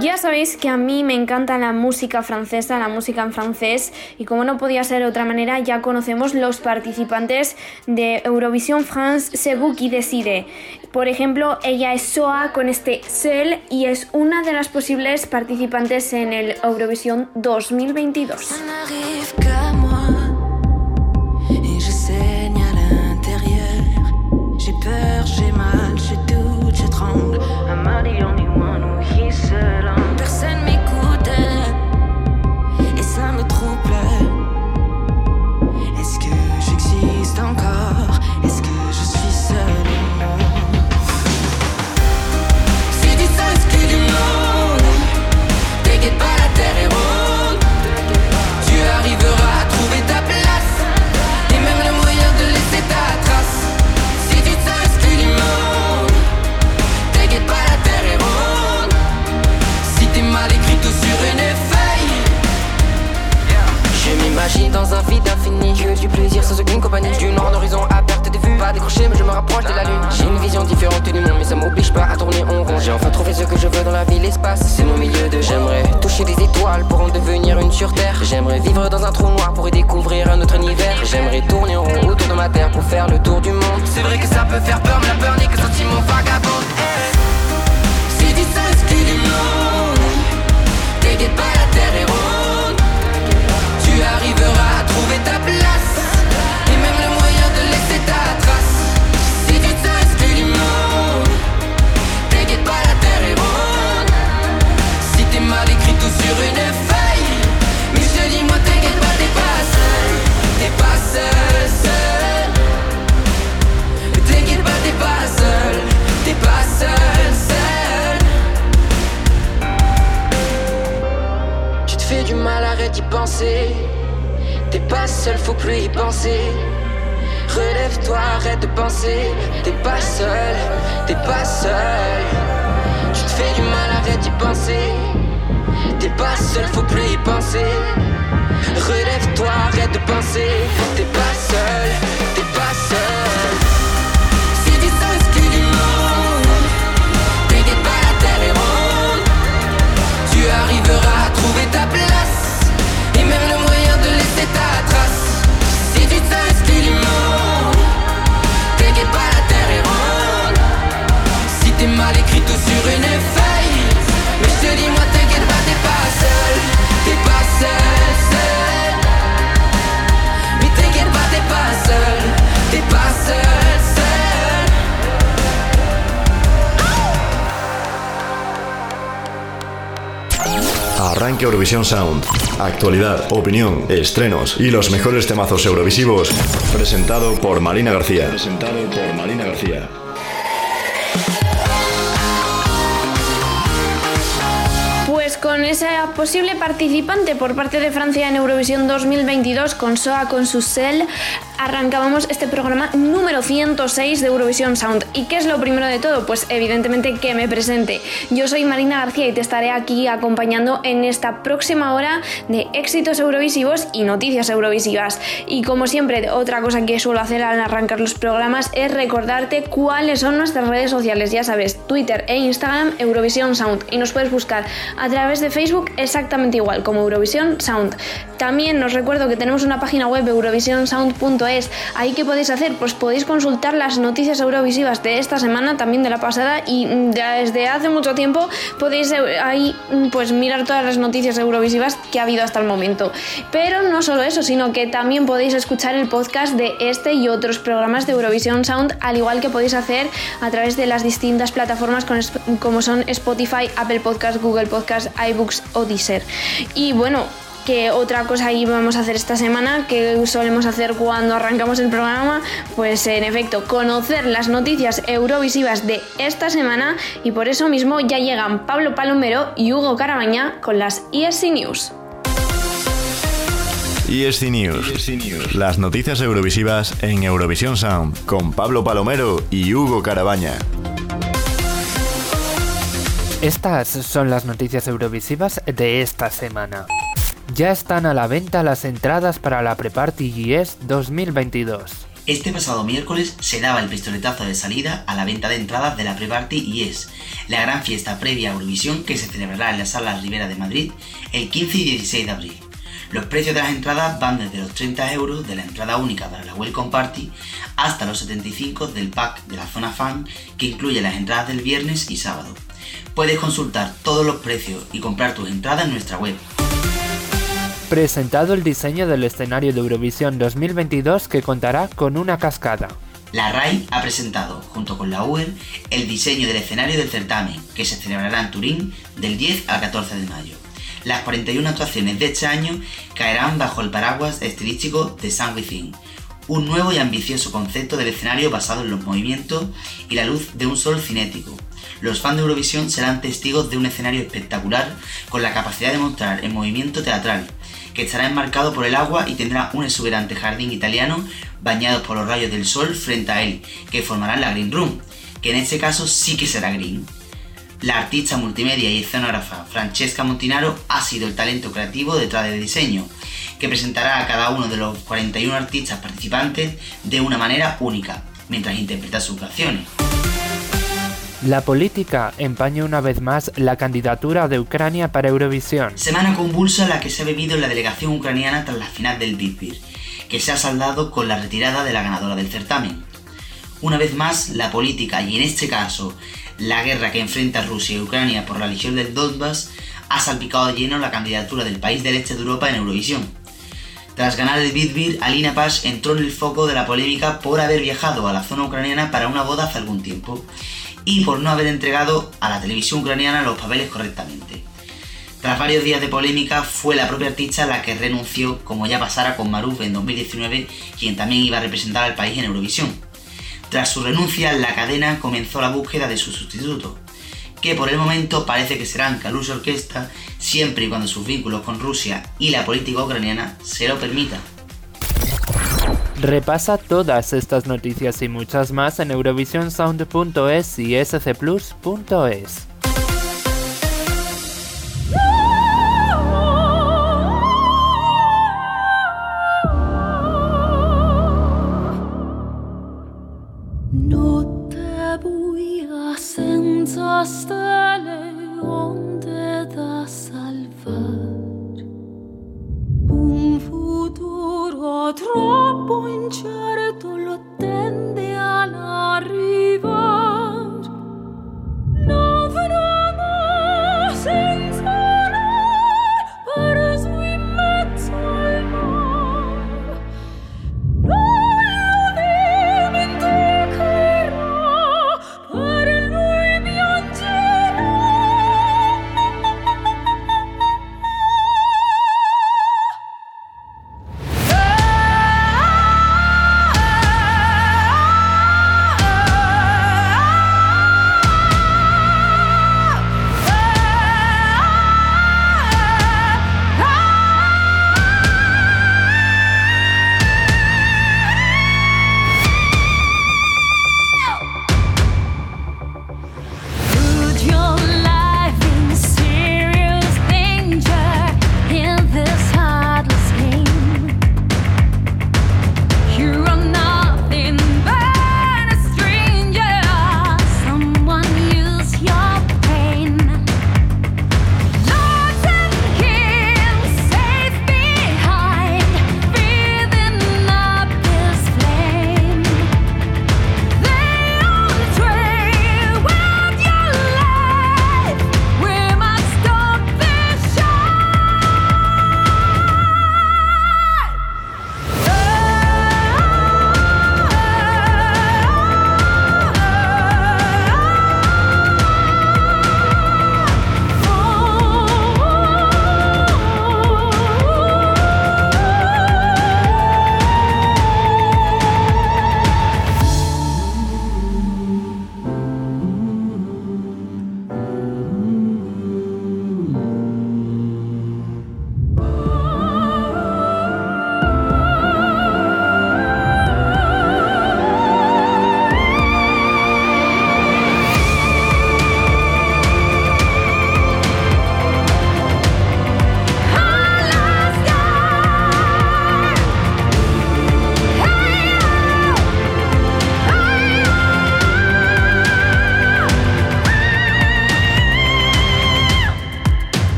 Ya sabéis que a mí me encanta la música francesa, la música en francés, y como no podía ser de otra manera, ya conocemos los participantes de Eurovisión France vous qui decide. Por ejemplo, ella es Soa con este Seul y es una de las posibles participantes en el Eurovisión 2022. une compagnie du nord d'horizon à perte des vues. Pas décroché, mais je me rapproche de la lune. J'ai une vision différente du monde, mais ça m'oblige pas à tourner en rond. J'ai enfin trouvé ce que je veux dans la vie, l'espace, c'est mon milieu de j'aimerais. Toucher des étoiles pour en devenir une sur terre. J'aimerais vivre dans un trou noir pour y découvrir un autre univers. J'aimerais tourner en rond autour de ma terre pour faire le tour du monde. C'est vrai que ça peut faire peur, mais la peur n'est que sentiment vagabond. Eh, si tu sais ce qu'il est t'inquiète pas, la terre est ronde. Tu arriveras à trouver ta place. faut plus y penser. Relève-toi, arrête de penser. T'es pas seul, t'es pas seul. Tu te fais du mal, arrête d'y penser. T'es pas seul, faut plus y penser. Relève-toi, arrête de penser. T'es pas seul, t'es pas seul. Eurovisión Sound. Actualidad, opinión, estrenos y los mejores temazos eurovisivos. Presentado por Marina García. Presentado por Marina García. Pues con esa posible participante por parte de Francia en Eurovisión 2022 con SOA con su cel arrancábamos este programa número 106 de Eurovisión Sound. ¿Y qué es lo primero de todo? Pues evidentemente que me presente. Yo soy Marina García y te estaré aquí acompañando en esta próxima hora de éxitos eurovisivos y noticias eurovisivas. Y como siempre, otra cosa que suelo hacer al arrancar los programas es recordarte cuáles son nuestras redes sociales. Ya sabes, Twitter e Instagram Eurovisión Sound. Y nos puedes buscar a través de Facebook exactamente igual como Eurovisión Sound. También os recuerdo que tenemos una página web eurovisionsound.es es ahí que podéis hacer, pues podéis consultar las noticias eurovisivas de esta semana, también de la pasada y desde hace mucho tiempo podéis eh, ahí pues mirar todas las noticias eurovisivas que ha habido hasta el momento. Pero no solo eso, sino que también podéis escuchar el podcast de este y otros programas de Eurovisión Sound, al igual que podéis hacer a través de las distintas plataformas como son Spotify, Apple Podcast, Google Podcast, iBooks o Deezer. Y bueno, que otra cosa que vamos a hacer esta semana, que solemos hacer cuando arrancamos el programa, pues en efecto, conocer las noticias eurovisivas de esta semana y por eso mismo ya llegan Pablo Palomero y Hugo Carabaña con las ESC News. ESC News. News. Las noticias eurovisivas en Eurovisión Sound con Pablo Palomero y Hugo Carabaña. Estas son las noticias eurovisivas de esta semana. Ya están a la venta las entradas para la Pre-Party GS 2022. Este pasado miércoles se daba el pistoletazo de salida a la venta de entradas de la Pre-Party es la gran fiesta previa a Eurovisión que se celebrará en la Sala Rivera de Madrid el 15 y 16 de abril. Los precios de las entradas van desde los 30 euros de la entrada única para la Welcome Party hasta los 75 del pack de la zona fan que incluye las entradas del viernes y sábado. Puedes consultar todos los precios y comprar tus entradas en nuestra web presentado el diseño del escenario de Eurovisión 2022 que contará con una cascada. La RAI ha presentado, junto con la UER, el diseño del escenario del certamen, que se celebrará en Turín del 10 al 14 de mayo. Las 41 actuaciones de este año caerán bajo el paraguas estilístico de Sun Within, un nuevo y ambicioso concepto del escenario basado en los movimientos y la luz de un sol cinético. Los fans de Eurovisión serán testigos de un escenario espectacular con la capacidad de mostrar en movimiento teatral, que estará enmarcado por el agua y tendrá un exuberante jardín italiano bañado por los rayos del sol frente a él, que formarán la Green Room, que en este caso sí que será green. La artista multimedia y escenógrafa Francesca Montinaro ha sido el talento creativo detrás del diseño, que presentará a cada uno de los 41 artistas participantes de una manera única, mientras interpreta sus canciones. La política empaña una vez más la candidatura de Ucrania para Eurovisión. Semana convulsa la que se ha vivido en la delegación ucraniana tras la final del Big que se ha saldado con la retirada de la ganadora del certamen. Una vez más, la política, y en este caso la guerra que enfrenta Rusia y Ucrania por la legión del Donbass, ha salpicado lleno la candidatura del país del este de Europa en Eurovisión. Tras ganar el Big Alina Pash entró en el foco de la polémica por haber viajado a la zona ucraniana para una boda hace algún tiempo y por no haber entregado a la televisión ucraniana los papeles correctamente. Tras varios días de polémica, fue la propia artista la que renunció, como ya pasara con Maruf en 2019, quien también iba a representar al país en Eurovisión. Tras su renuncia, la cadena comenzó la búsqueda de su sustituto, que por el momento parece que será Kalush Orquesta, siempre y cuando sus vínculos con Rusia y la política ucraniana se lo permitan. Repasa todas estas noticias y muchas más en eurovisionsound.es y scplus.es. stelle onde da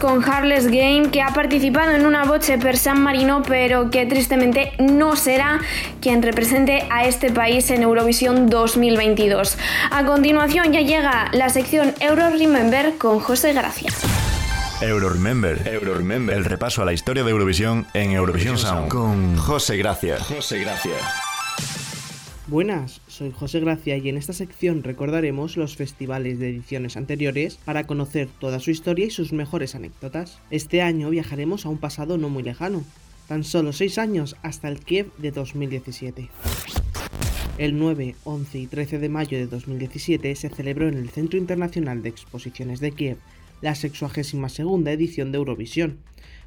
con Harless Game, que ha participado en una boche per San Marino, pero que tristemente no será quien represente a este país en Eurovisión 2022. A continuación ya llega la sección Euro Remember con José Gracia. Euro Remember, Euro Remember, el repaso a la historia de Eurovisión en Eurovisión Sound con José Gracia. José Gracia. Buenas, soy José Gracia y en esta sección recordaremos los festivales de ediciones anteriores para conocer toda su historia y sus mejores anécdotas. Este año viajaremos a un pasado no muy lejano, tan solo 6 años hasta el Kiev de 2017. El 9, 11 y 13 de mayo de 2017 se celebró en el Centro Internacional de Exposiciones de Kiev la 62 edición de Eurovisión,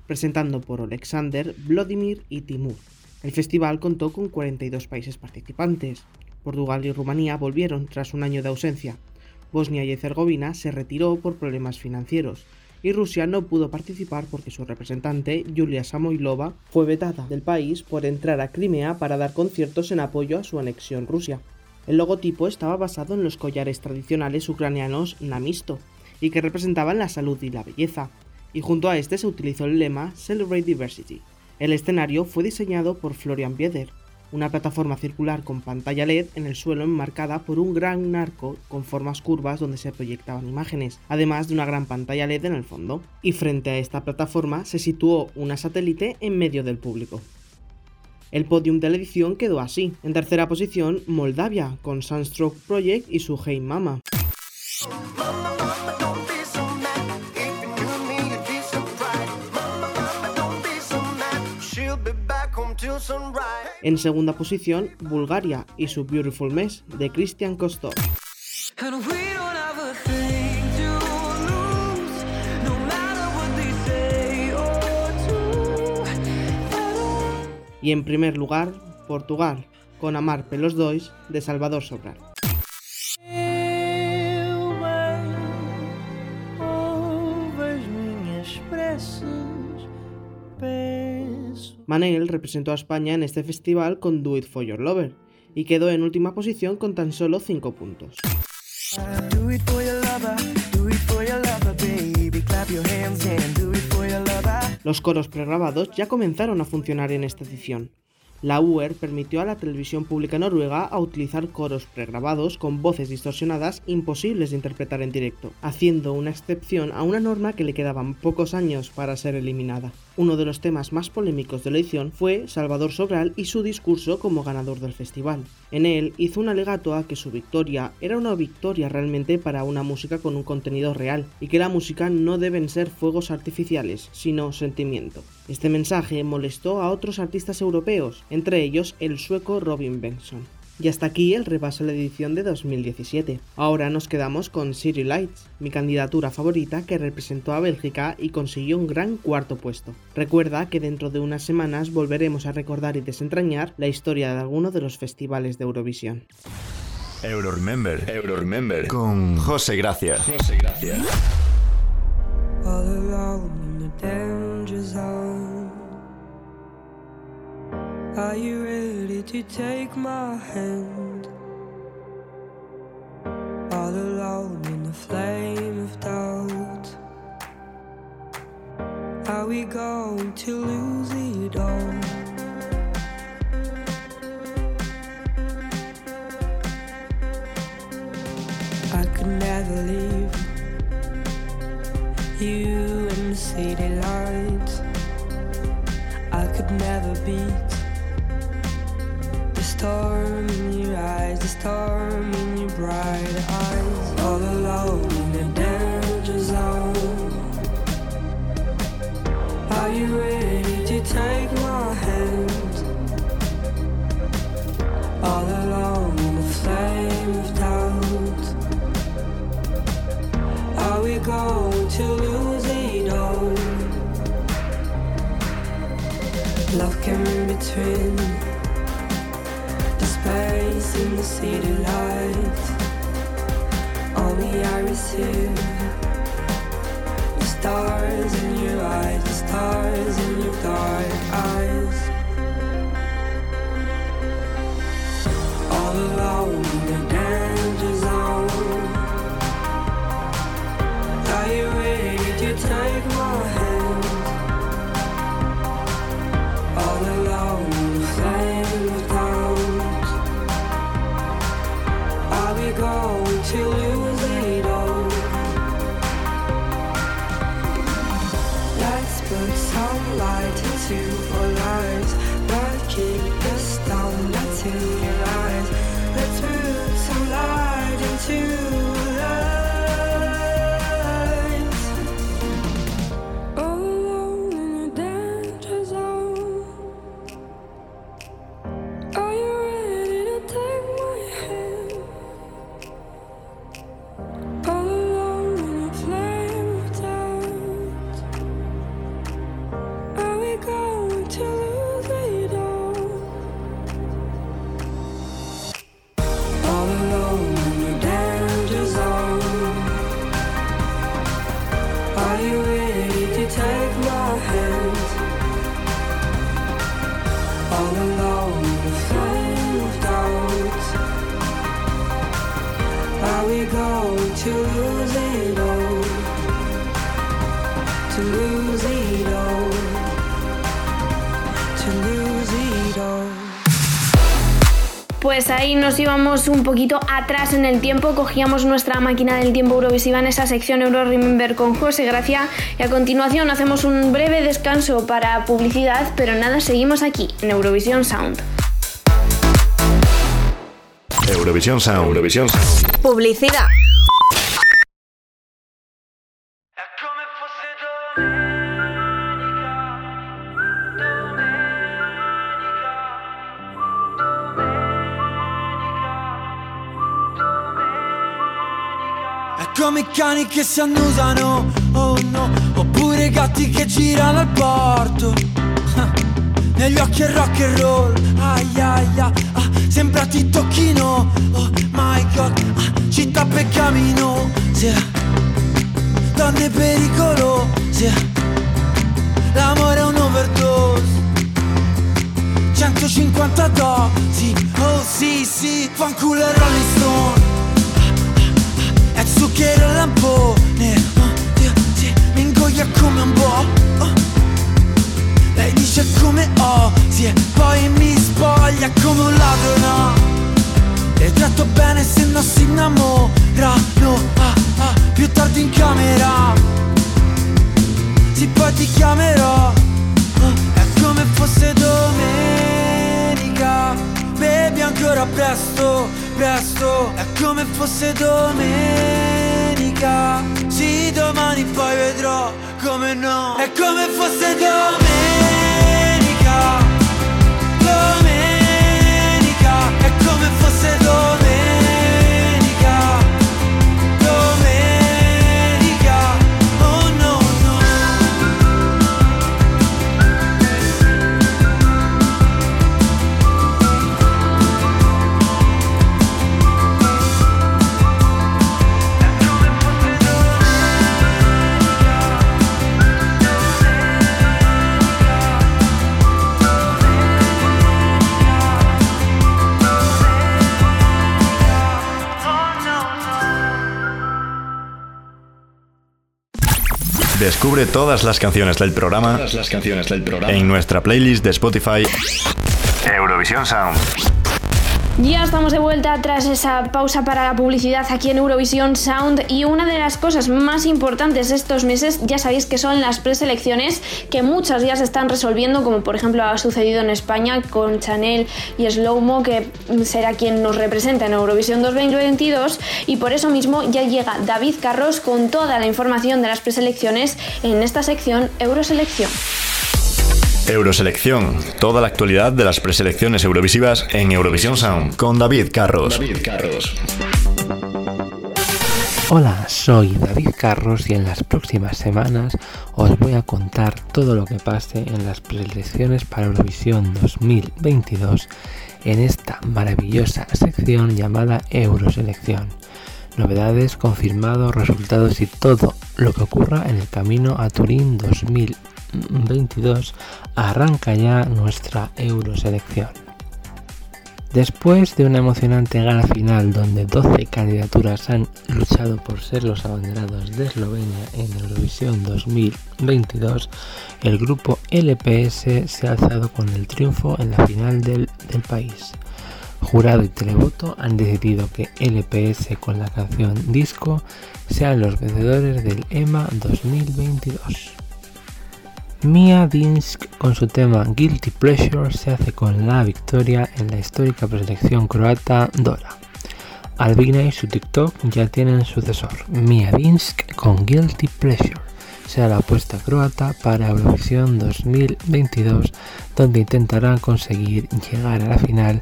presentando por Alexander, Vladimir y Timur. El festival contó con 42 países participantes. Portugal y Rumanía volvieron tras un año de ausencia. Bosnia y Herzegovina se retiró por problemas financieros y Rusia no pudo participar porque su representante, Yulia Samoilova, fue vetada del país por entrar a Crimea para dar conciertos en apoyo a su anexión Rusia. El logotipo estaba basado en los collares tradicionales ucranianos Namisto y que representaban la salud y la belleza, y junto a este se utilizó el lema Celebrate Diversity. El escenario fue diseñado por Florian Bieder, una plataforma circular con pantalla LED en el suelo enmarcada por un gran arco con formas curvas donde se proyectaban imágenes, además de una gran pantalla LED en el fondo. Y frente a esta plataforma se situó una satélite en medio del público. El podium de la edición quedó así. En tercera posición, Moldavia, con Sunstroke Project y su Hey Mama. En segunda posición, Bulgaria y su Beautiful Mess de Christian Kostov. Y en primer lugar, Portugal, con Amar pelos dois de Salvador Sobral. Manel representó a España en este festival con Do It For Your Lover y quedó en última posición con tan solo 5 puntos. Los coros pregrabados ya comenzaron a funcionar en esta edición, la UER permitió a la televisión pública noruega a utilizar coros pregrabados con voces distorsionadas imposibles de interpretar en directo, haciendo una excepción a una norma que le quedaban pocos años para ser eliminada. Uno de los temas más polémicos de la edición fue Salvador Sobral y su discurso como ganador del festival. En él hizo un alegato a que su victoria era una victoria realmente para una música con un contenido real y que la música no deben ser fuegos artificiales, sino sentimiento. Este mensaje molestó a otros artistas europeos, entre ellos el sueco Robin Bengtsson. Y hasta aquí el repaso de la edición de 2017. Ahora nos quedamos con City Lights, mi candidatura favorita que representó a Bélgica y consiguió un gran cuarto puesto. Recuerda que dentro de unas semanas volveremos a recordar y desentrañar la historia de alguno de los festivales de Eurovisión. Euro Remember, Euro Remember con José Gracia. José Gracia. Are you ready to take my hand? All alone in the flame of doubt. Are we going to lose it all? I could never leave you in the city lights. I could never beat storm in your eyes, the storm in your bright eyes. All alone in the danger zone. Are you ready to take my hand? All alone in the flame of doubt. Are we going to lose it all? Love came in between in the city lights. Only I receive the stars in your íbamos un poquito atrás en el tiempo, cogíamos nuestra máquina del tiempo Eurovisiva en esa sección Euro Remember con José Gracia y a continuación hacemos un breve descanso para publicidad, pero nada, seguimos aquí en Eurovisión Sound. Eurovisión Sound. Eurovisión Sound. Publicidad. Come cani che si annusano, oh no, oppure gatti che girano al porto. Ah, Negli occhi è rock and roll, ai ai ai, ah, sembra ti tocchino, oh my god, ah, città peccamino, sì, donne pericolose, l'amore è un overdose. 150 dosi, oh sì sì, fanculo e Rolling Stone zucchero e lampone. Oh, Dio, sì, mi ingoia come un po' oh. Lei dice come ho Sì, e poi mi spoglia come un ladro, no Le tratto bene se no si innamorano ah, ah, Più tardi in camera. Sì, poi ti chiamerò. Oh, È come fosse domenica Bevi ancora presto, presto. È come fosse domenica Sì, domani poi vedrò come no. È come fosse domenica Descubre todas las canciones del programa, Todas las canciones del programa. en nuestra playlist de Spotify Eurovisión Sound. Ya estamos de vuelta tras esa pausa para la publicidad aquí en Eurovisión Sound y una de las cosas más importantes estos meses ya sabéis que son las preselecciones que muchas ya se están resolviendo como por ejemplo ha sucedido en España con Chanel y Slowmo que será quien nos representa en Eurovisión 2022 y por eso mismo ya llega David Carros con toda la información de las preselecciones en esta sección Euroselección. Euroselección, toda la actualidad de las preselecciones eurovisivas en Eurovisión Sound con David Carros. David Carros. Hola, soy David Carros y en las próximas semanas os voy a contar todo lo que pase en las preelecciones para Eurovisión 2022 en esta maravillosa sección llamada Euroselección. Novedades, confirmados, resultados y todo lo que ocurra en el camino a Turín 2022 arranca ya nuestra Euroselección. Después de una emocionante gala final donde 12 candidaturas han luchado por ser los abanderados de Eslovenia en Eurovisión 2022, el grupo LPS se ha alzado con el triunfo en la final del, del país. Jurado y televoto han decidido que LPS con la canción Disco sean los vencedores del EMA 2022. Mia Dinsk con su tema Guilty Pleasure se hace con la victoria en la histórica preselección croata Dora. Albina y su TikTok ya tienen sucesor, Mia Dinsk con Guilty Pleasure. Será la apuesta croata para Eurovisión 2022, donde intentarán conseguir llegar a la final,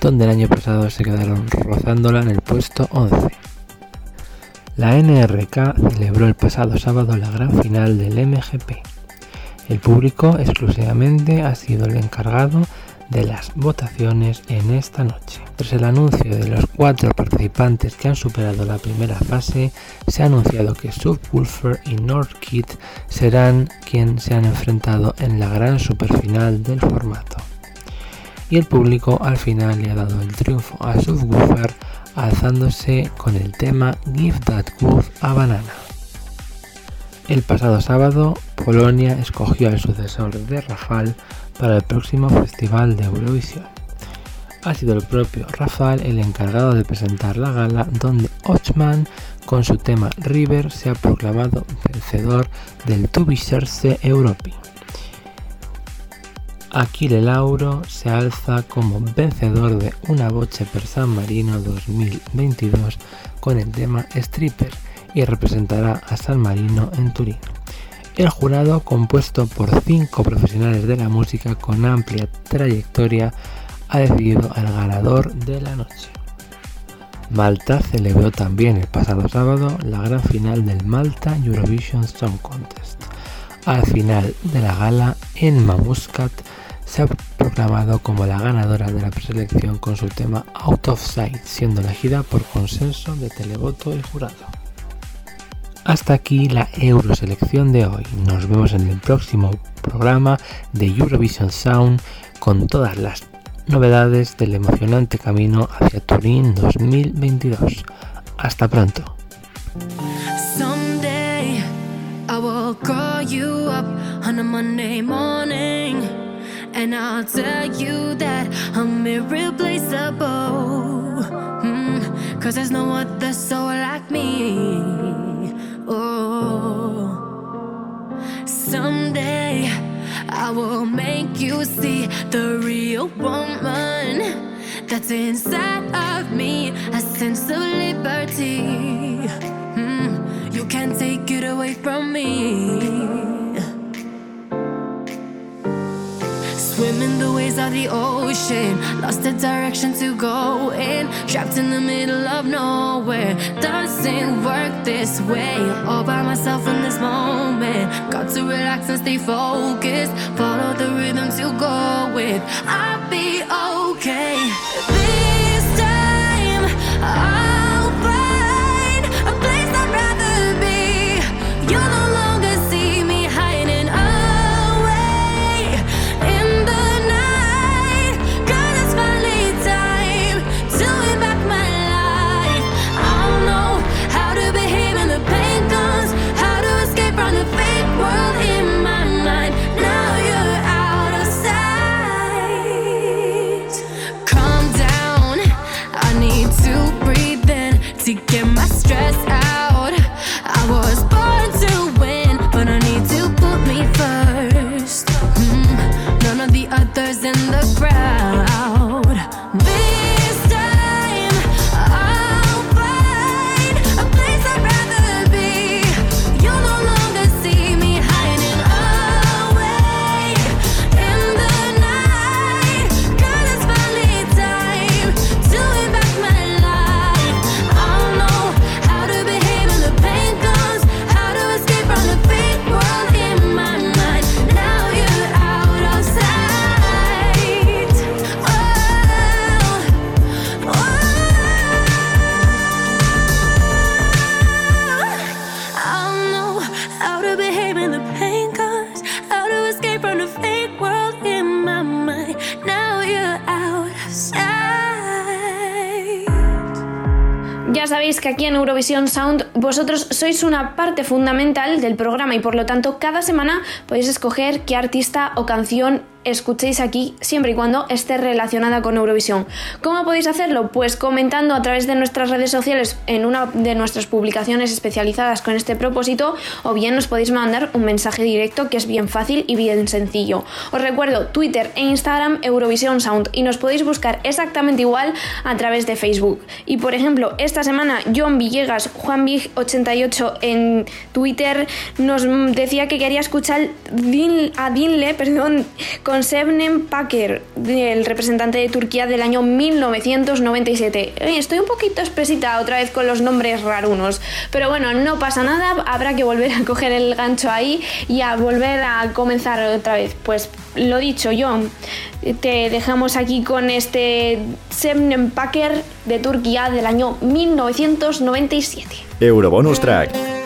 donde el año pasado se quedaron rozándola en el puesto 11. La NRK celebró el pasado sábado la gran final del MGP. El público exclusivamente ha sido el encargado de las votaciones en esta noche. Tras el anuncio de los cuatro participantes que han superado la primera fase, se ha anunciado que Subwoofer y Northkid serán quienes se han enfrentado en la gran superfinal del formato. Y el público al final le ha dado el triunfo a Subwoofer alzándose con el tema Give That Groove a Banana. El pasado sábado, Polonia escogió al sucesor de Rafal para el próximo Festival de Eurovisión. Ha sido el propio Rafal el encargado de presentar la gala donde Ochman con su tema River se ha proclamado vencedor del Tubisherse Europe. Aquile Lauro se alza como vencedor de Una Boche per San Marino 2022 con el tema Stripper y representará a San Marino en Turín. El jurado, compuesto por cinco profesionales de la música con amplia trayectoria, ha decidido al ganador de la noche. Malta celebró también el pasado sábado la gran final del Malta Eurovision Song Contest. Al final de la gala, Enma Muscat se ha proclamado como la ganadora de la preselección con su tema Out of Sight, siendo elegida por consenso de televoto y jurado. Hasta aquí la Euroselección de hoy. Nos vemos en el próximo programa de Eurovision Sound con todas las novedades del emocionante camino hacia Turín 2022. Hasta pronto. Cause there's no like me. Oh, someday I will make you see the real woman that's inside of me. A sense of liberty. Mm, you can't take it away from me. Swimming the waves of the ocean, lost the direction to go in. Trapped in the middle of nowhere, doesn't work this way. All by myself in this moment, got to relax and stay focused. Follow the rhythm to go with. I'll be okay. This time, I'll vosotros sois una parte fundamental del programa y por lo tanto cada semana podéis escoger qué artista o canción escuchéis aquí siempre y cuando esté relacionada con Eurovisión. ¿Cómo podéis hacerlo? Pues comentando a través de nuestras redes sociales en una de nuestras publicaciones especializadas con este propósito o bien nos podéis mandar un mensaje directo que es bien fácil y bien sencillo. Os recuerdo Twitter e Instagram Eurovisión Sound y nos podéis buscar exactamente igual a través de Facebook. Y por ejemplo, esta semana John Villegas, Juan Big 88 en Twitter nos decía que quería escuchar a Dinle, perdón, con Sebnem Paker, el representante de Turquía del año 1997. Estoy un poquito espesita otra vez con los nombres rarunos, pero bueno, no pasa nada, habrá que volver a coger el gancho ahí y a volver a comenzar otra vez. Pues lo dicho, John, te dejamos aquí con este Sebnem Paker de Turquía del año 1997. Eurobonus Track.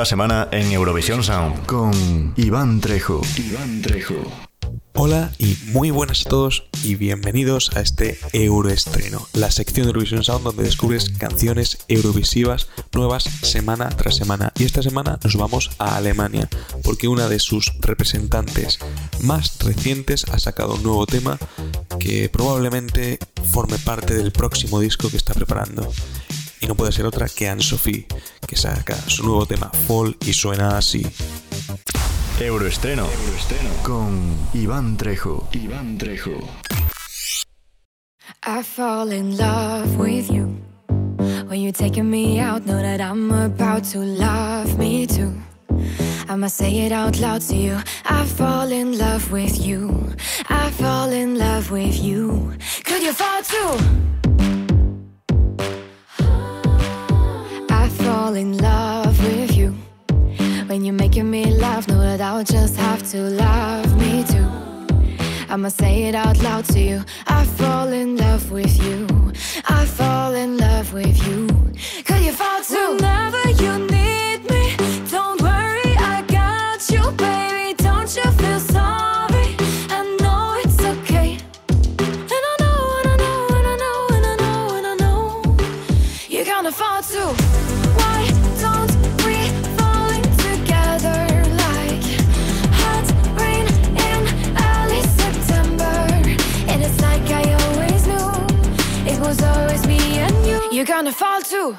La semana en Eurovisión Sound con Iván Trejo. Iván Trejo. Hola y muy buenas a todos y bienvenidos a este Euroestreno, la sección de Eurovisión Sound donde descubres canciones eurovisivas nuevas semana tras semana. Y esta semana nos vamos a Alemania porque una de sus representantes más recientes ha sacado un nuevo tema que probablemente forme parte del próximo disco que está preparando y no puede ser otra que Anne-Sophie, que saca su nuevo tema Fall y suena así. Euroestreno, Euroestreno con Iván Trejo. Iván Trejo. I fall in love with you. When you're taking me out, know that I'm about to love me too. I must say it out loud to you. I fall in love with you. I fall in love with you. Could you fall too? Fall in love with you. When you're making me laugh, know that I'll just have to love me too. I'ma say it out loud to you. I fall in love with you. I fall in love with you. Could you fall too? Whenever you need You're gonna fall too.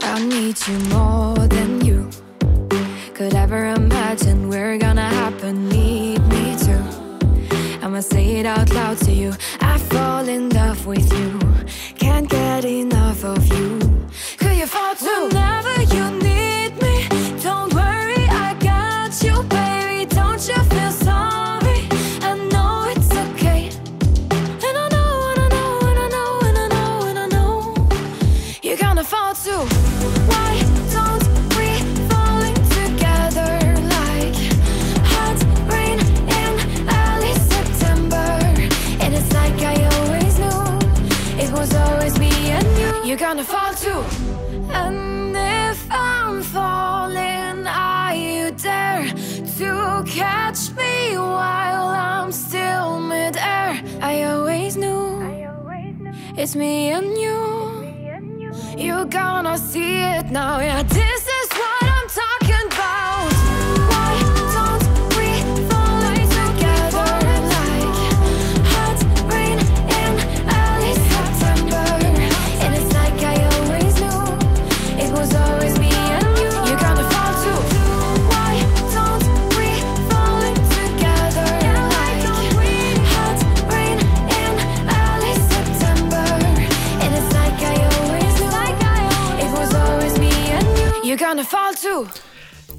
I need you more than you could ever imagine we're gonna happen. Need me too. I'ma say it out loud to you. I fall in love with you. Can't get enough of you. Could you fall too? Whenever you need me, don't worry, I got you, baby. Don't you You're gonna fall too. And if I'm falling, are you there to catch me while I'm still midair? I always knew it's me and you. You're gonna see it now. Yeah, this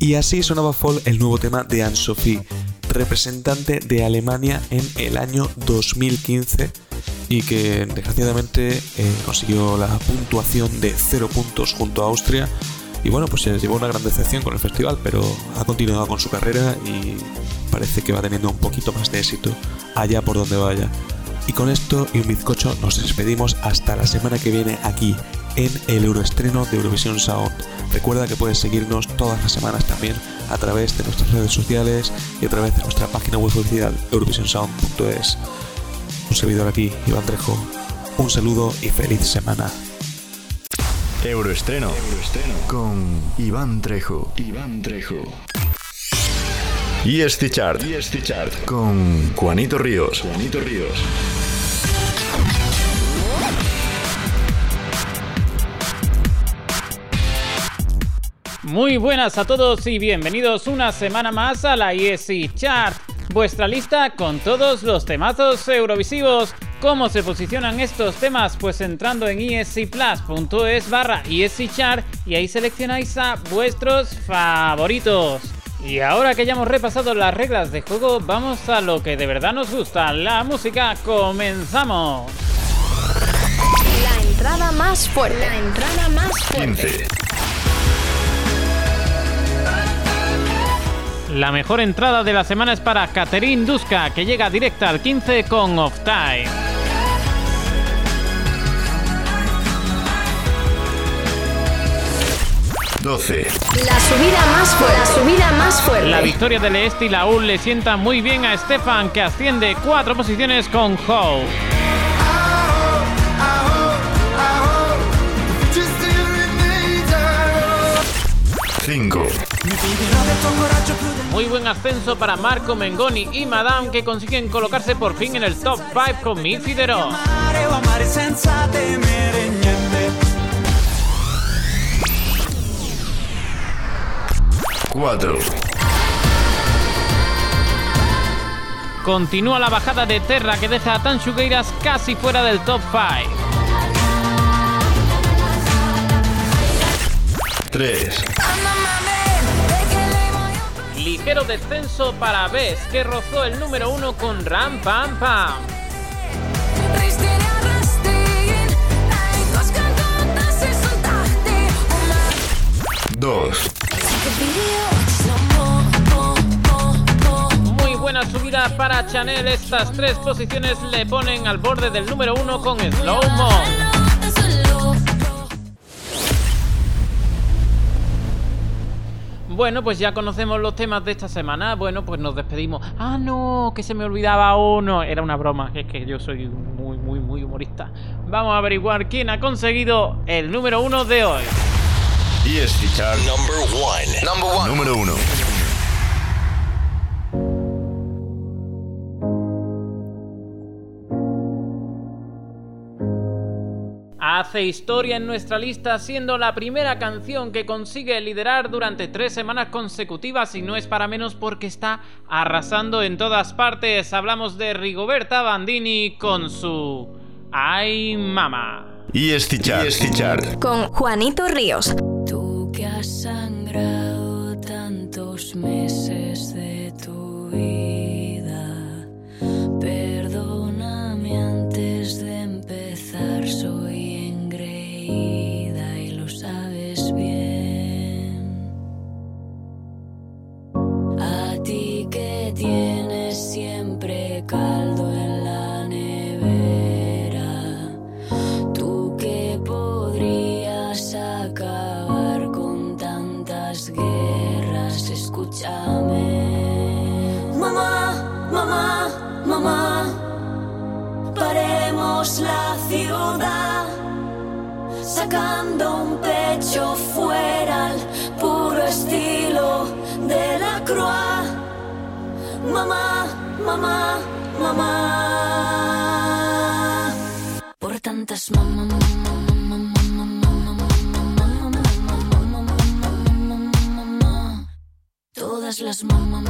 Y así sonaba Fall, el nuevo tema de Anne-Sophie, representante de Alemania en el año 2015 y que desgraciadamente eh, consiguió la puntuación de 0 puntos junto a Austria. Y bueno, pues se llevó una gran decepción con el festival, pero ha continuado con su carrera y parece que va teniendo un poquito más de éxito allá por donde vaya. Y con esto y un bizcocho nos despedimos hasta la semana que viene aquí en el Euroestreno de Eurovisión Sound. Recuerda que puedes seguirnos todas las semanas también a través de nuestras redes sociales y a través de nuestra página web oficial eurovisionsound.es. Un servidor aquí, Iván Trejo. Un saludo y feliz semana. Euroestreno. Con Iván Trejo. Iván Trejo. Y este chart. Con Juanito Ríos. Juanito Ríos. Muy buenas a todos y bienvenidos una semana más a la ESC Chart, vuestra lista con todos los temazos eurovisivos. ¿Cómo se posicionan estos temas? Pues entrando en escplus.es barra Chart y ahí seleccionáis a vuestros favoritos. Y ahora que ya hemos repasado las reglas de juego, vamos a lo que de verdad nos gusta, la música. ¡Comenzamos! La entrada más fuerte. La entrada más fuerte. 15. La mejor entrada de la semana es para Catherine Duska, que llega directa al 15 con Off Time. Doce. La subida más fuerte. La subida más fuerte. La victoria del Este y la UL le sienta muy bien a Stefan, que asciende cuatro posiciones con Howe. Cinco. Muy buen ascenso para Marco Mengoni y Madame, que consiguen colocarse por fin en el top 5 con Mi Fidero. Cuatro. Continúa la bajada de Terra, que deja a Tanchugueiras casi fuera del top 5. Tres. Ligero descenso para Bess, que rozó el número 1 con Ram Pam Pam. Dos. semana para Chanel. Estas tres posiciones le ponen al borde del número uno con Slow Mo. Bueno, pues ya conocemos los temas de esta semana. Bueno, pues nos despedimos. Ah, no, que se me olvidaba uno. Era una broma, es que yo soy muy, muy, muy humorista. Vamos a averiguar quién ha conseguido el número uno de hoy. Y es fichar number one. Number one. Número uno. Hace historia en nuestra lista siendo la primera canción que consigue liderar durante tres semanas consecutivas y no es para menos porque está arrasando en todas partes. Hablamos de Rigoberta Bandini con su Ay Mama. Y estichar. Y Con Juanito Ríos. Tú que has sangrado tantos meses de tu vida. La ciudad sacando un pecho fuera al puro estilo de la croix. Mamá, mamá, mamá. Por tantas mamá, todas las mamá.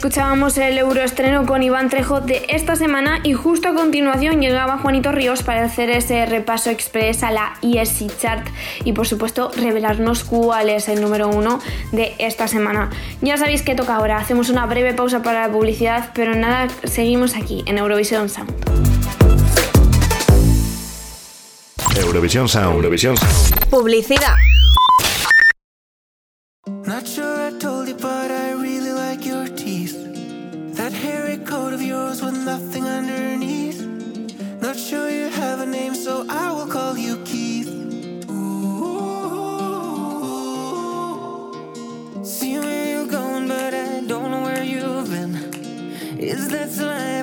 Escuchábamos el euroestreno con Iván Trejo de esta semana y justo a continuación llegaba Juanito Ríos para hacer ese repaso express a la ESC Chart y por supuesto revelarnos cuál es el número uno de esta semana. Ya sabéis que toca ahora, hacemos una breve pausa para la publicidad, pero nada, seguimos aquí en Eurovisión Sound. Eurovisión Sound, Eurovisión Sound. Publicidad.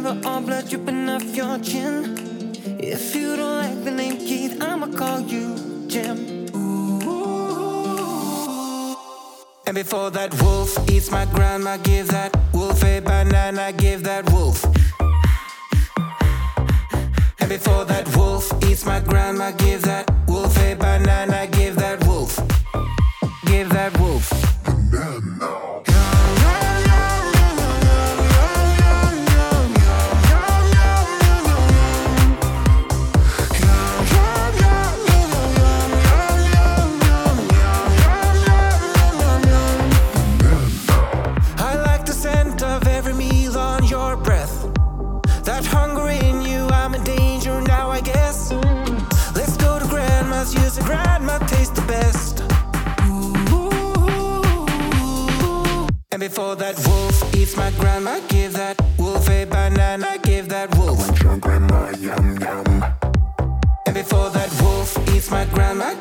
Saliva or blood dripping off your chin? If you don't like the name Keith, I'ma call you Jim. And before that wolf eats my grandma, give that wolf a banana, give that wolf. And before that wolf eats my grandma, give that wolf a banana, before that wolf eats my grandma, give that wolf a banana, give that wolf. your grandma yum yum. And before that wolf eats my grandma,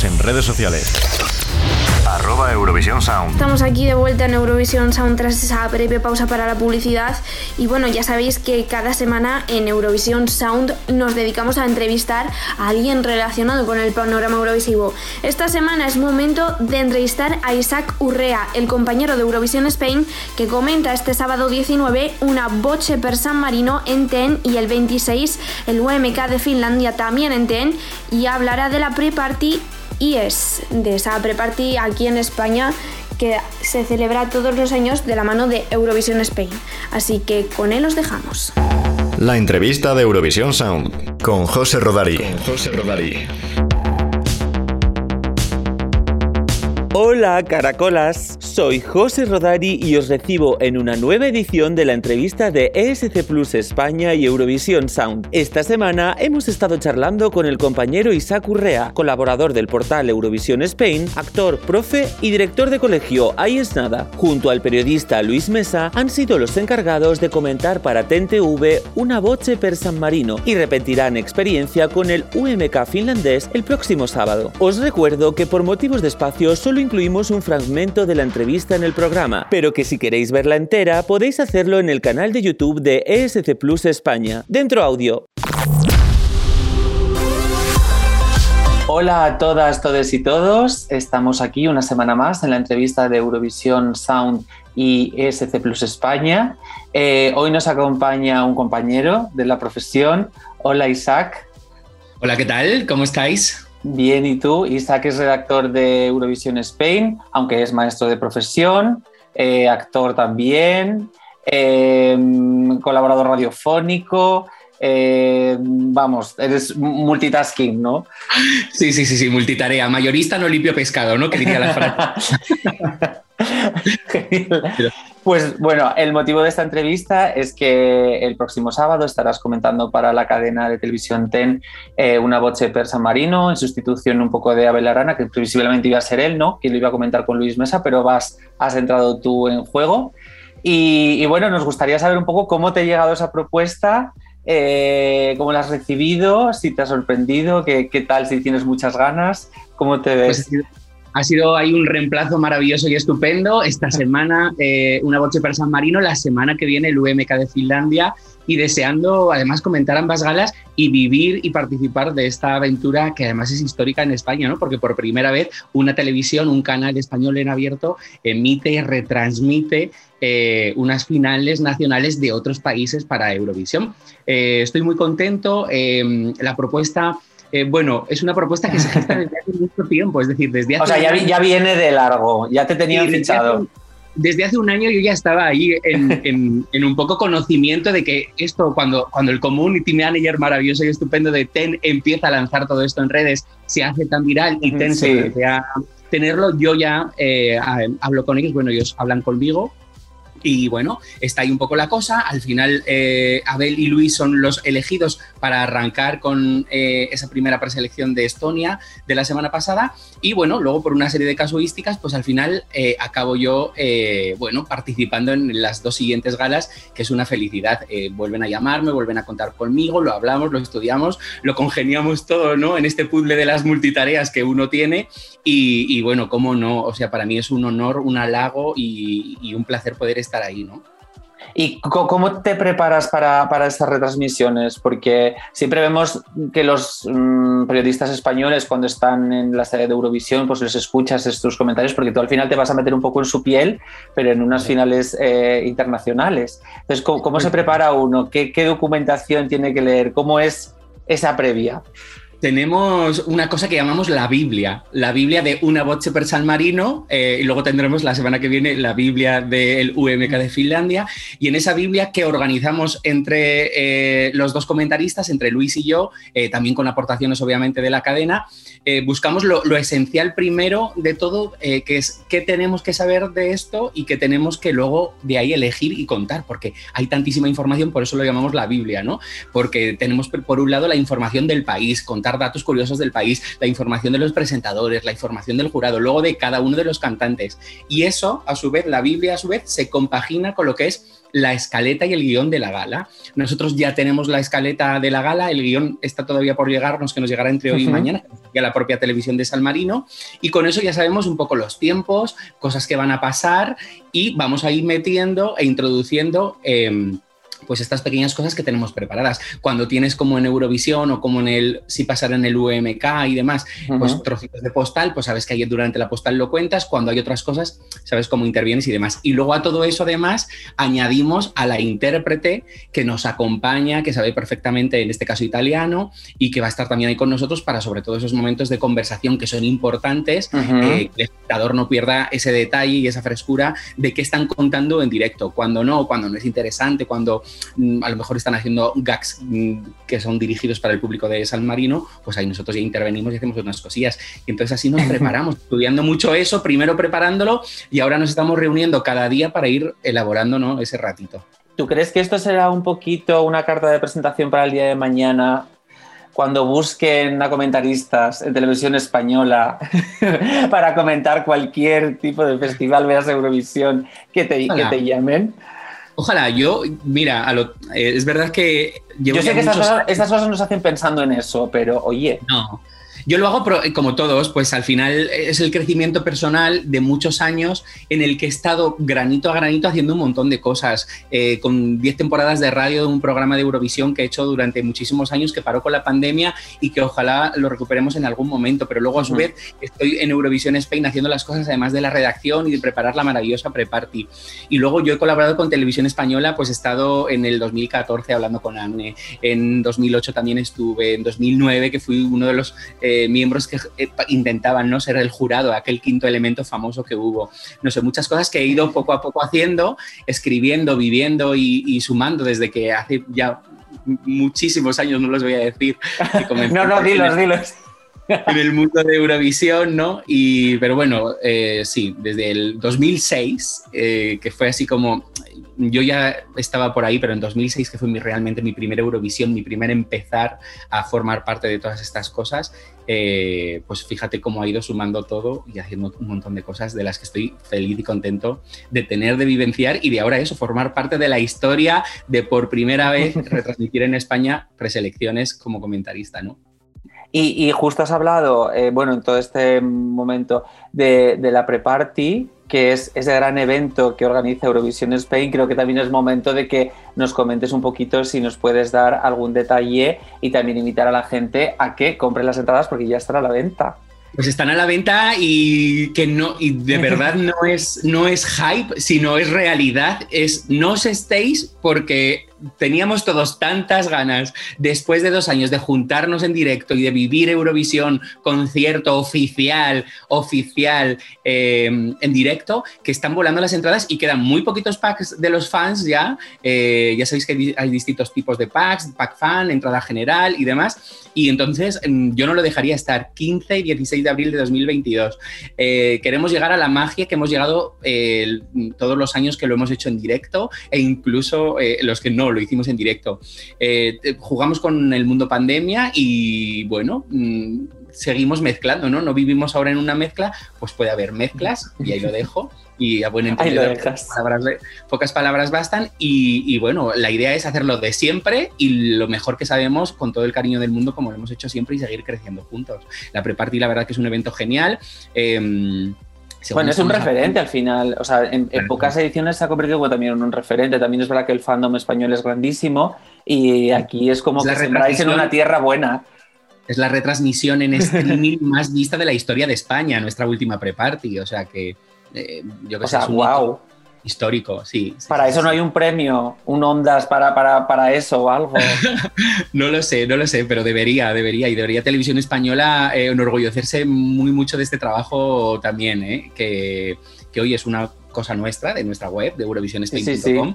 Síguenos en redes sociales. Arroba Eurovisión Sound. Estamos aquí de vuelta en Eurovisión Sound tras esa breve pausa para la publicidad y bueno, ya sabéis que cada semana en Eurovisión Sound nos dedicamos a entrevistar a alguien relacionado con el panorama eurovisivo. Esta semana es momento de entrevistar a Isaac Urrea, el compañero de Eurovisión Spain, que comenta este sábado 19 una boche per San Marino en TEN y el 26 el UMK de Finlandia también en TEN y hablará de la pre-party y es de esa pre-party aquí en España que se celebra todos los años de la mano de Eurovisión Spain. Así que con él os dejamos. La entrevista de Eurovisión Sound con José Rodari. José Rodari. Hola caracolas, soy José Rodari y os recibo en una nueva edición de la entrevista de ESC Plus España y Eurovisión Sound. Esta semana hemos estado charlando con el compañero Isaac Urrea, colaborador del portal Eurovisión Spain, actor, profe y director de colegio Ahí es nada. Junto al periodista Luis Mesa han sido los encargados de comentar para TNTV una boche per San Marino y repetirán experiencia con el UMK finlandés el próximo sábado. Os recuerdo que por motivos de espacio solo incluimos un fragmento de la entrevista en el programa, pero que si queréis verla entera podéis hacerlo en el canal de YouTube de ESC Plus España. Dentro audio. Hola a todas, todos y todos. Estamos aquí una semana más en la entrevista de Eurovisión Sound y ESC Plus España. Eh, hoy nos acompaña un compañero de la profesión. Hola Isaac. Hola, ¿qué tal? ¿Cómo estáis? Bien, ¿y tú? Isaac es redactor de Eurovisión Spain, aunque es maestro de profesión, eh, actor también, eh, colaborador radiofónico. eh, vamos, eres multitasking, ¿no? Sí, sí, sí, sí, multitarea. Mayorista no limpio pescado, ¿no? Que diría la frase. Pues bueno, el motivo de esta entrevista es que el próximo sábado estarás comentando para la cadena de televisión TEN eh, una boche per San Marino en sustitución un poco de Abel Arana, que previsiblemente iba a ser él, ¿no? Que lo iba a comentar con Luis Mesa, pero vas, has entrado tú en juego. Y, y bueno, nos gustaría saber un poco cómo te ha llegado esa propuesta, eh, cómo la has recibido, si te ha sorprendido, qué, qué tal, si tienes muchas ganas, cómo te ves. Pues ha sido ahí un reemplazo maravilloso y estupendo. Esta semana eh, una boche para San Marino, la semana que viene el UMK de Finlandia y deseando además comentar ambas galas y vivir y participar de esta aventura que además es histórica en España, ¿no? Porque por primera vez una televisión, un canal español en abierto emite y retransmite eh, unas finales nacionales de otros países para Eurovisión. Eh, estoy muy contento. eh, la propuesta eh, bueno, es una propuesta que se gesta desde hace mucho tiempo, es decir, desde hace O sea, ya, vi- ya viene de largo, ya te tenían Sí, fichado. Desde hace un año yo ya estaba ahí en, en- en un poco conocimiento de que esto, cuando, cuando el community manager maravilloso y estupendo de TEN empieza a lanzar todo esto en redes, se hace tan viral y TEN Sí. se plantea tenerlo, yo ya eh, hablo con ellos, bueno, ellos hablan conmigo y bueno, está ahí un poco la cosa. Al final, eh, Abel y Luis son los elegidos para arrancar con eh, esa primera preselección de Estonia de la semana pasada. Y bueno, luego por una serie de casuísticas, pues al final eh, acabo yo, bueno, participando en las dos siguientes galas, que es una felicidad. Vuelven a llamarme, vuelven a contar conmigo, lo hablamos, lo estudiamos, lo congeniamos todo, ¿no? En este puzzle de las multitareas que uno tiene. Y, y bueno, cómo no, o sea, para mí es un honor, un halago y, y un placer poder estar ahí, ¿no? ¿Y cómo te preparas para, para estas retransmisiones? Porque siempre vemos que los mm, periodistas españoles cuando están en la serie de Eurovisión, pues les escuchas estos comentarios porque tú al final te vas a meter un poco en su piel, pero en unas finales eh, internacionales. Entonces, ¿cómo, cómo se prepara uno? ¿Qué, qué documentación tiene que leer? ¿Cómo es esa previa? Tenemos una cosa que llamamos la Biblia, la Biblia de una voce per San Marino, eh, y luego tendremos la semana que viene la Biblia del UMK de Finlandia, y en esa Biblia que organizamos entre eh, los dos comentaristas, entre Luis y yo, eh, también con aportaciones obviamente de la cadena, buscamos lo, lo esencial primero de todo, que es qué tenemos que saber de esto y qué tenemos que luego de ahí elegir y contar, porque hay tantísima información, por eso lo llamamos la Biblia, ¿no? Porque tenemos por un lado la información del país, contar datos curiosos del país, la información de los presentadores, la información del jurado, luego de cada uno de los cantantes. Y eso, a su vez, la Biblia a su vez se compagina con lo que es la escaleta y el guion de la gala. Nosotros ya tenemos la escaleta de la gala, el guion está todavía por llegarnos, que nos llegará entre hoy y Ujú. mañana, ya la propia televisión de San Marino, y con eso ya sabemos un poco los tiempos, cosas que van a pasar, y vamos a ir metiendo e introduciendo... em, pues estas pequeñas cosas que tenemos preparadas. Cuando tienes como en Eurovisión o como en el, si pasara en el UMK y demás, pues trocitos de postal, pues sabes que ahí durante la postal lo cuentas, cuando hay otras cosas, sabes cómo intervienes y demás. Y luego a todo eso además añadimos a la intérprete que nos acompaña, que sabe perfectamente, en este caso italiano, y que va a estar también ahí con nosotros para sobre todo esos momentos de conversación que son importantes, eh, que el espectador no pierda ese detalle y esa frescura de qué están contando en directo, cuando no, cuando no es interesante, cuando a lo mejor están haciendo gags mm, que son dirigidos para el público de San Marino, pues ahí nosotros ya intervenimos y hacemos unas cosillas. Y entonces así nos preparamos, estudiando mucho eso, primero preparándolo y ahora nos estamos reuniendo cada día para ir elaborando ¿no? ese ratito. ¿Tú crees que esto será un poquito una carta de presentación para el día de mañana? Cuando busquen a comentaristas en televisión española para comentar cualquier tipo de festival, veas Eurovisión, que te, que te llamen. Ojalá, yo, mira, a lo- eh, es verdad que llevo Yo sé que estas cosas, estas cosas nos hacen pensando en eso, pero oye. No. Yo lo hago pro- como todos, pues al final es el crecimiento personal de muchos años en el que he estado granito a granito haciendo un montón de cosas, eh, con 10 temporadas de radio de un programa de Eurovisión que he hecho durante muchísimos años que paró con la pandemia y que ojalá lo recuperemos en algún momento, pero luego a su vez estoy en Eurovisión Spain haciendo las cosas además de la redacción y de preparar la maravillosa pre-party. Y luego yo he colaborado con Televisión Española, pues he estado en el 2014 hablando con Anne, en 2008 también estuve, en 2009 que fui uno de los eh, miembros que eh, intentaban ¿no? ser el jurado, aquel quinto elemento famoso que hubo. No sé, muchas cosas que he ido poco a poco haciendo, escribiendo, viviendo y, y sumando desde que hace ya muchísimos años, no los voy a decir. No, no, dilos, dilos. En el mundo de Eurovisión, ¿no? Y, pero bueno, eh, sí, desde el 2006, eh, que fue así como, yo ya estaba por ahí, pero en 2006, que fue mi, realmente mi primera Eurovisión, mi primer empezar a formar parte de todas estas cosas, eh, pues fíjate cómo ha ido sumando todo y haciendo un montón de cosas de las que estoy feliz y contento de tener, de vivenciar y de ahora eso, formar parte de la historia de por primera vez retransmitir en España preselecciones como comentarista, ¿no? Y, y justo has hablado, eh, bueno, en todo este momento de, de la pre-party, que es ese gran evento que organiza Eurovisión Spain. Creo que también es momento de que nos comentes un poquito si nos puedes dar algún detalle y también invitar a la gente a que compre las entradas porque ya están a la venta. Pues están a la venta y que no, y de verdad no es, no es hype, sino es realidad. Es no os estéis porque teníamos todos tantas ganas después de dos años de juntarnos en directo y de vivir Eurovisión, concierto oficial, oficial eh, en directo, que están volando las entradas y quedan muy poquitos packs de los fans ya. Eh, ya sabéis que hay- distintos tipos de packs, pack fan, entrada general y demás. Y entonces mm, yo no lo dejaría estar 15 y 16 de abril de 2022. Eh, queremos llegar a la magia que hemos llegado eh, todos los años que lo hemos hecho en directo e incluso los que no lo hicimos en directo. Eh, te- jugamos con el mundo pandemia y bueno, mm, seguimos mezclando, ¿no? No vivimos ahora en una mezcla, pues puede haber mezclas y ahí lo dejo. Y a buen dejas. pocas palabras, pocas palabras bastan y, y bueno, la idea es hacerlo de siempre y lo mejor que sabemos con todo el cariño del mundo como lo hemos hecho siempre y seguir creciendo juntos. La Preparty la verdad que es un evento genial. eh, según Bueno, es un referente al final. O sea, en, en pocas ediciones se ha convertido también en un referente. También es verdad que el fandom español es grandísimo y aquí es como Es que sembráis en una tierra buena. es la retransmisión en streaming más vista de la historia de España, nuestra última pre-party. O sea que eh, yo que O sé, sea, hito. Histórico, sí. sí, Para sí, eso no hay un premio, un Ondas para, para, para eso o algo. No lo sé, no lo sé, pero debería, debería. Y debería Televisión Española eh, enorgullecerse muy mucho de este trabajo también, ¿eh? que, que hoy es una cosa nuestra, de nuestra web, de eurovisionespain.com. Sí, sí, sí.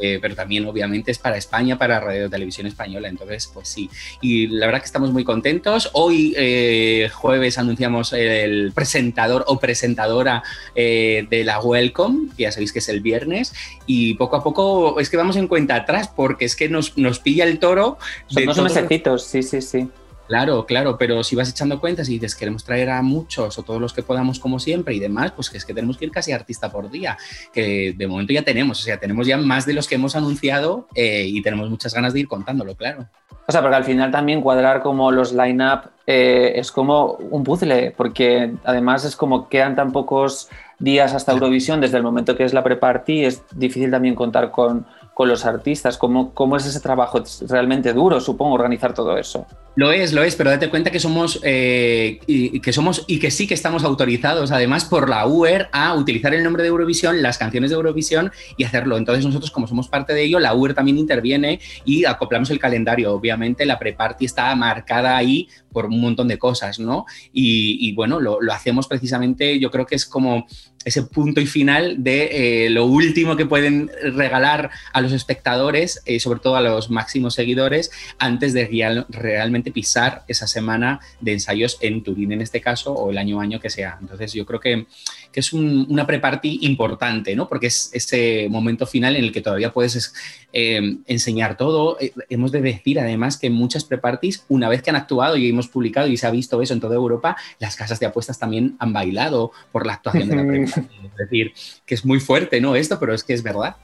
Eh, pero también obviamente es para España, para Radio Televisión Española, entonces pues sí. Y la verdad que estamos muy contentos. Hoy eh, jueves anunciamos el presentador o presentadora eh, de la Welcome, que ya sabéis que es el viernes, y poco a poco es que vamos en cuenta atrás porque es que nos, nos pilla el toro. Son de los- mesecitos, sí, sí, sí. Claro, claro, pero si vas echando cuentas y dices queremos traer a muchos o todos los que podamos como siempre y demás, pues que es que tenemos que ir casi artista por día, que de momento ya tenemos, o sea, tenemos ya más de los que hemos anunciado eh, y tenemos muchas ganas de ir contándolo, claro. O sea, porque al final también cuadrar como los line-up eh, es como un puzzle, porque además es como quedan tan pocos días hasta Eurovisión, desde el momento que es la pre-party, es difícil también contar con, con los artistas. ¿Cómo, ¿Cómo es ese trabajo? Realmente duro, supongo, organizar todo eso. Lo es, lo es, pero date cuenta que somos, eh, y, y que somos y que sí que estamos autorizados, además por la UER, a utilizar el nombre de Eurovisión, las canciones de Eurovisión y hacerlo. Entonces nosotros, como somos parte de ello, la UER también interviene y acoplamos el calendario. Obviamente la pre-party está marcada ahí por un montón de cosas, ¿no? Y, y bueno, lo, lo hacemos precisamente, yo creo que es como ese punto y final de eh, lo último que pueden regalar a los espectadores, eh, sobre todo a los máximos seguidores, antes de real- realmente pisar esa semana de ensayos en Turín en este caso o el año año que sea. Entonces yo creo que, que es un- una pre-party importante, ¿no? Porque es ese momento final en el que todavía puedes es- eh, enseñar todo. Eh, hemos de decir además que muchas pre-parties, una vez que han actuado y hemos publicado y se ha visto eso en toda Europa, las casas de apuestas también han bailado por la actuación de la pre-party. Es decir, que es muy fuerte, ¿no? Esto, pero es que es verdad.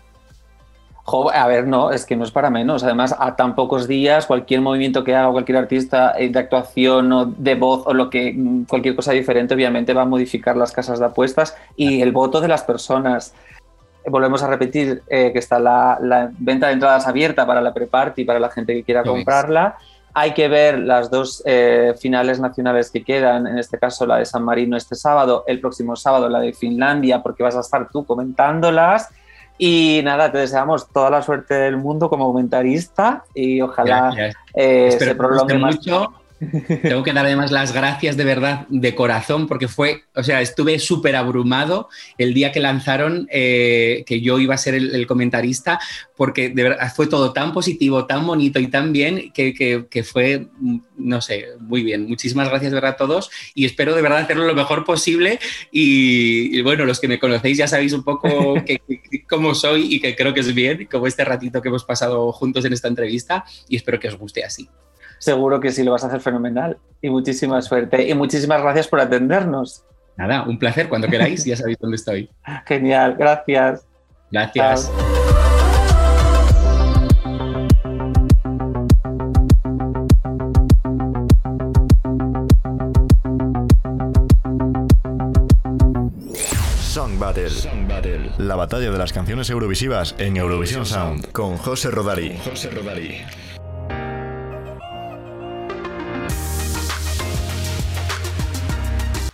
Jo, a ver, no, es que no es para menos. Además, a tan pocos días, cualquier movimiento que haga cualquier artista eh, de actuación o de voz o lo que mm, cualquier cosa diferente, obviamente va a modificar las casas de apuestas y el voto de las personas. Volvemos a repetir eh, que está la, la venta de entradas abierta para la pre-party, para la gente que quiera es. Hay que ver las dos eh, finales nacionales que quedan, en este caso la de San Marino este sábado, el próximo sábado la de Finlandia, porque vas a estar tú comentándolas. Y nada, te deseamos toda la suerte del mundo como comentarista y ojalá eh, se prolongue más. mucho. Tengo que dar además las gracias de verdad, de corazón, porque fue, o sea, estuve súper abrumado el día que lanzaron eh, que yo iba a ser el, comentarista, porque de verdad fue todo tan positivo, tan bonito y tan bien que, fue, mm, no sé, muy bien. Muchísimas gracias de verdad a todos y espero de verdad hacerlo lo mejor posible. Y, bueno, los que me conocéis ya sabéis un poco cómo soy y que creo que es bien, como este ratito que hemos pasado juntos en esta entrevista y espero que os guste así. Seguro que sí lo vas a hacer fenomenal. Y muchísima suerte. Y muchísimas gracias por atendernos. Nada, un placer. Cuando queráis, ya sabéis dónde estoy. Genial, gracias. Gracias. Song Battle. La batalla de las canciones eurovisivas en Eurovisión Sound con José Rodari. José Rodari.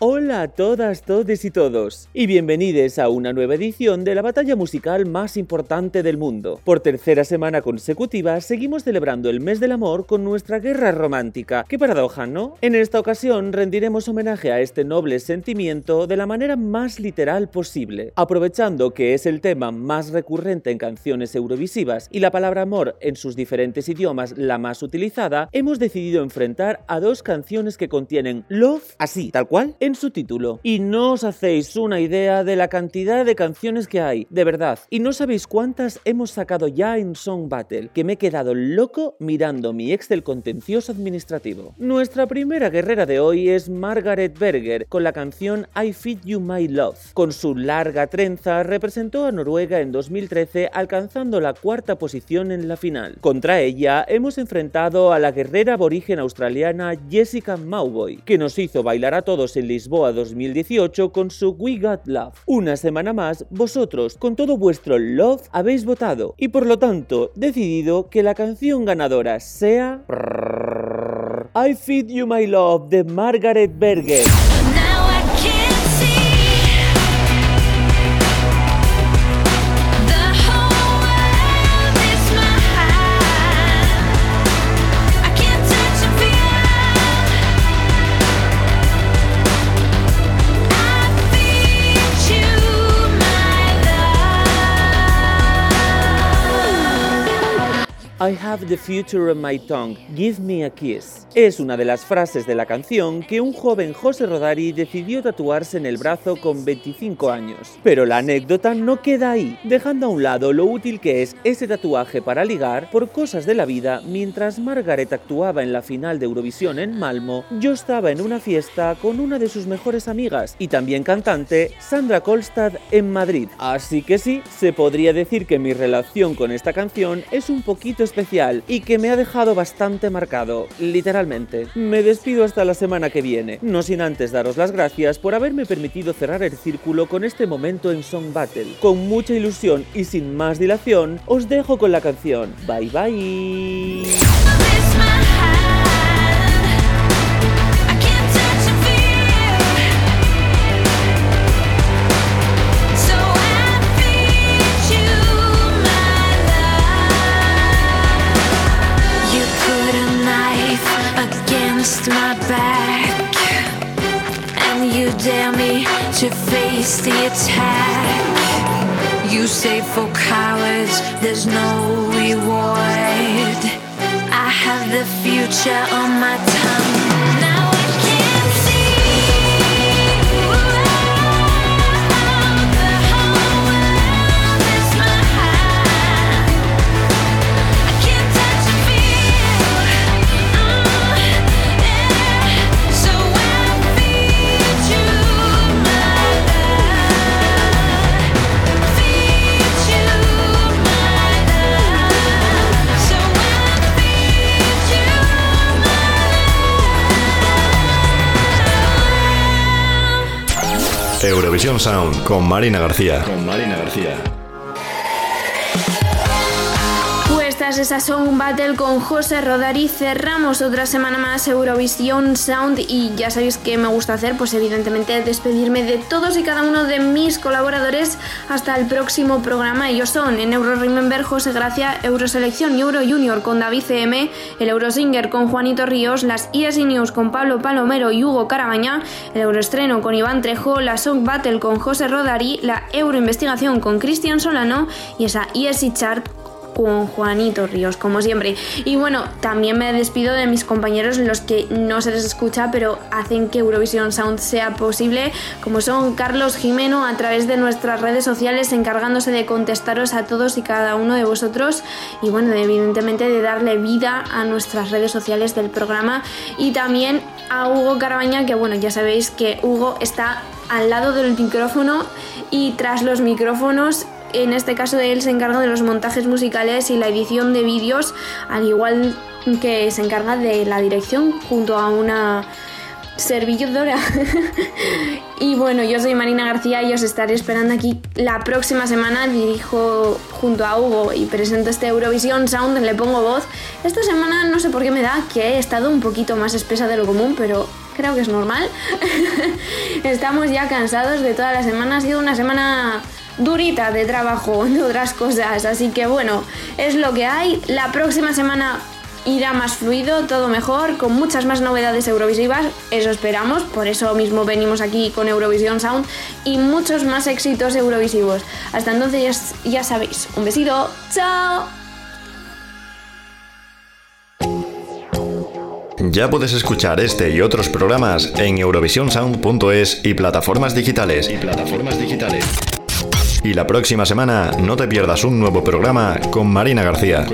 Hola a todas, todes y todos, y bienvenidos a una nueva edición de la batalla musical más importante del mundo. Por tercera semana consecutiva seguimos celebrando el mes del amor con nuestra guerra romántica. Qué paradoja, ¿no? En esta ocasión rendiremos homenaje a este noble sentimiento de la manera más literal posible, aprovechando que es el tema más recurrente en canciones eurovisivas y la palabra amor en sus diferentes idiomas la más utilizada, hemos decidido enfrentar a dos canciones que contienen love así, tal cual, en su título. Y no os hacéis una idea de la cantidad de canciones que hay, de verdad. Y no sabéis cuántas hemos sacado ya en Song Battle, que me he quedado loco mirando mi Excel contencioso administrativo. Nuestra primera guerrera de hoy es Margaret Berger, con la canción I Feed You My Love. Con su larga trenza representó a Noruega en 2013 alcanzando la cuarta posición en la final. Contra ella hemos enfrentado a la guerrera aborigen australiana Jessica Mauboy, que nos hizo bailar a todos en Lisboa 2018 con su We Got Love. Una semana más, vosotros, con todo vuestro love, habéis votado y por lo tanto decidido que la canción ganadora sea I Feed You My Love de Margaret Berger. I have the future on my tongue, give me a kiss. Es una de las frases de la canción que un joven José Rodari decidió tatuarse en el brazo con 25 años. Pero la anécdota no queda ahí, dejando a un lado lo útil que es ese tatuaje para ligar por cosas de la vida mientras Margaret actuaba en la final de Eurovisión en Malmo, yo estaba en una fiesta con una de sus mejores amigas y también cantante, Sandra Kolstad, en Madrid. Así que sí, se podría decir que mi relación con esta canción es un poquito especial y que me ha dejado bastante marcado, literalmente. Me despido hasta la semana que viene, no sin antes daros las gracias por haberme permitido cerrar el círculo con este momento en Song Battle. Con mucha ilusión y sin más dilación, os dejo con la canción. Bye bye. Face the attack. You say for cowards there's no reward. I have the future on my tongue. Eurovisión Sound con Marina García. Con Marina García. Tras esa Song Battle con José Rodari cerramos otra semana más Eurovisión Sound y ya sabéis que me gusta hacer, pues evidentemente despedirme de todos y cada uno de mis colaboradores hasta el próximo programa. Ellos son en Euro Remember José Gracia, Euroselección y Euro Junior con David CM, el Eurosinger con Juanito Ríos, las ESI News con Pablo Palomero y Hugo Carabaña, el Euroestreno con Iván Trejo, la Song Battle con José Rodari, la Euroinvestigación con Cristian Solano y esa ESI Chart con Juanito Ríos, como siempre. Y bueno, también me despido de mis compañeros, los que no se les escucha, pero hacen que Eurovisión Sound sea posible, como son Carlos Jimeno a través de nuestras redes sociales, encargándose de contestaros a todos y cada uno de vosotros, y bueno, evidentemente de darle vida a nuestras redes sociales del programa, y también a Hugo Carabaña, que bueno, ya sabéis que Hugo está al lado del micrófono y tras los micrófonos en este caso él se encarga de los montajes musicales y la edición de vídeos, al igual que se encarga de la dirección junto a una servidora. y bueno, yo soy Marina García y os estaré esperando aquí la próxima semana. Dirijo junto a Hugo y presento este Eurovisión Sound, le pongo voz. Esta semana no sé por qué me da que he estado un poquito más espesa de lo común, pero creo que es normal. Estamos ya cansados de toda la semana, ha sido una semana durita de trabajo, de otras cosas. Así que bueno, es lo que hay. La próxima semana irá más fluido, todo mejor, con muchas más novedades eurovisivas, eso esperamos, por eso mismo venimos aquí con Eurovisión Sound y muchos más éxitos eurovisivos. Hasta entonces ya, ya sabéis, un besito, chao. Ya puedes escuchar este y otros programas en eurovisionsound.es y plataformas digitales. Y plataformas digitales. Y la próxima semana no te pierdas un nuevo programa con Marina García.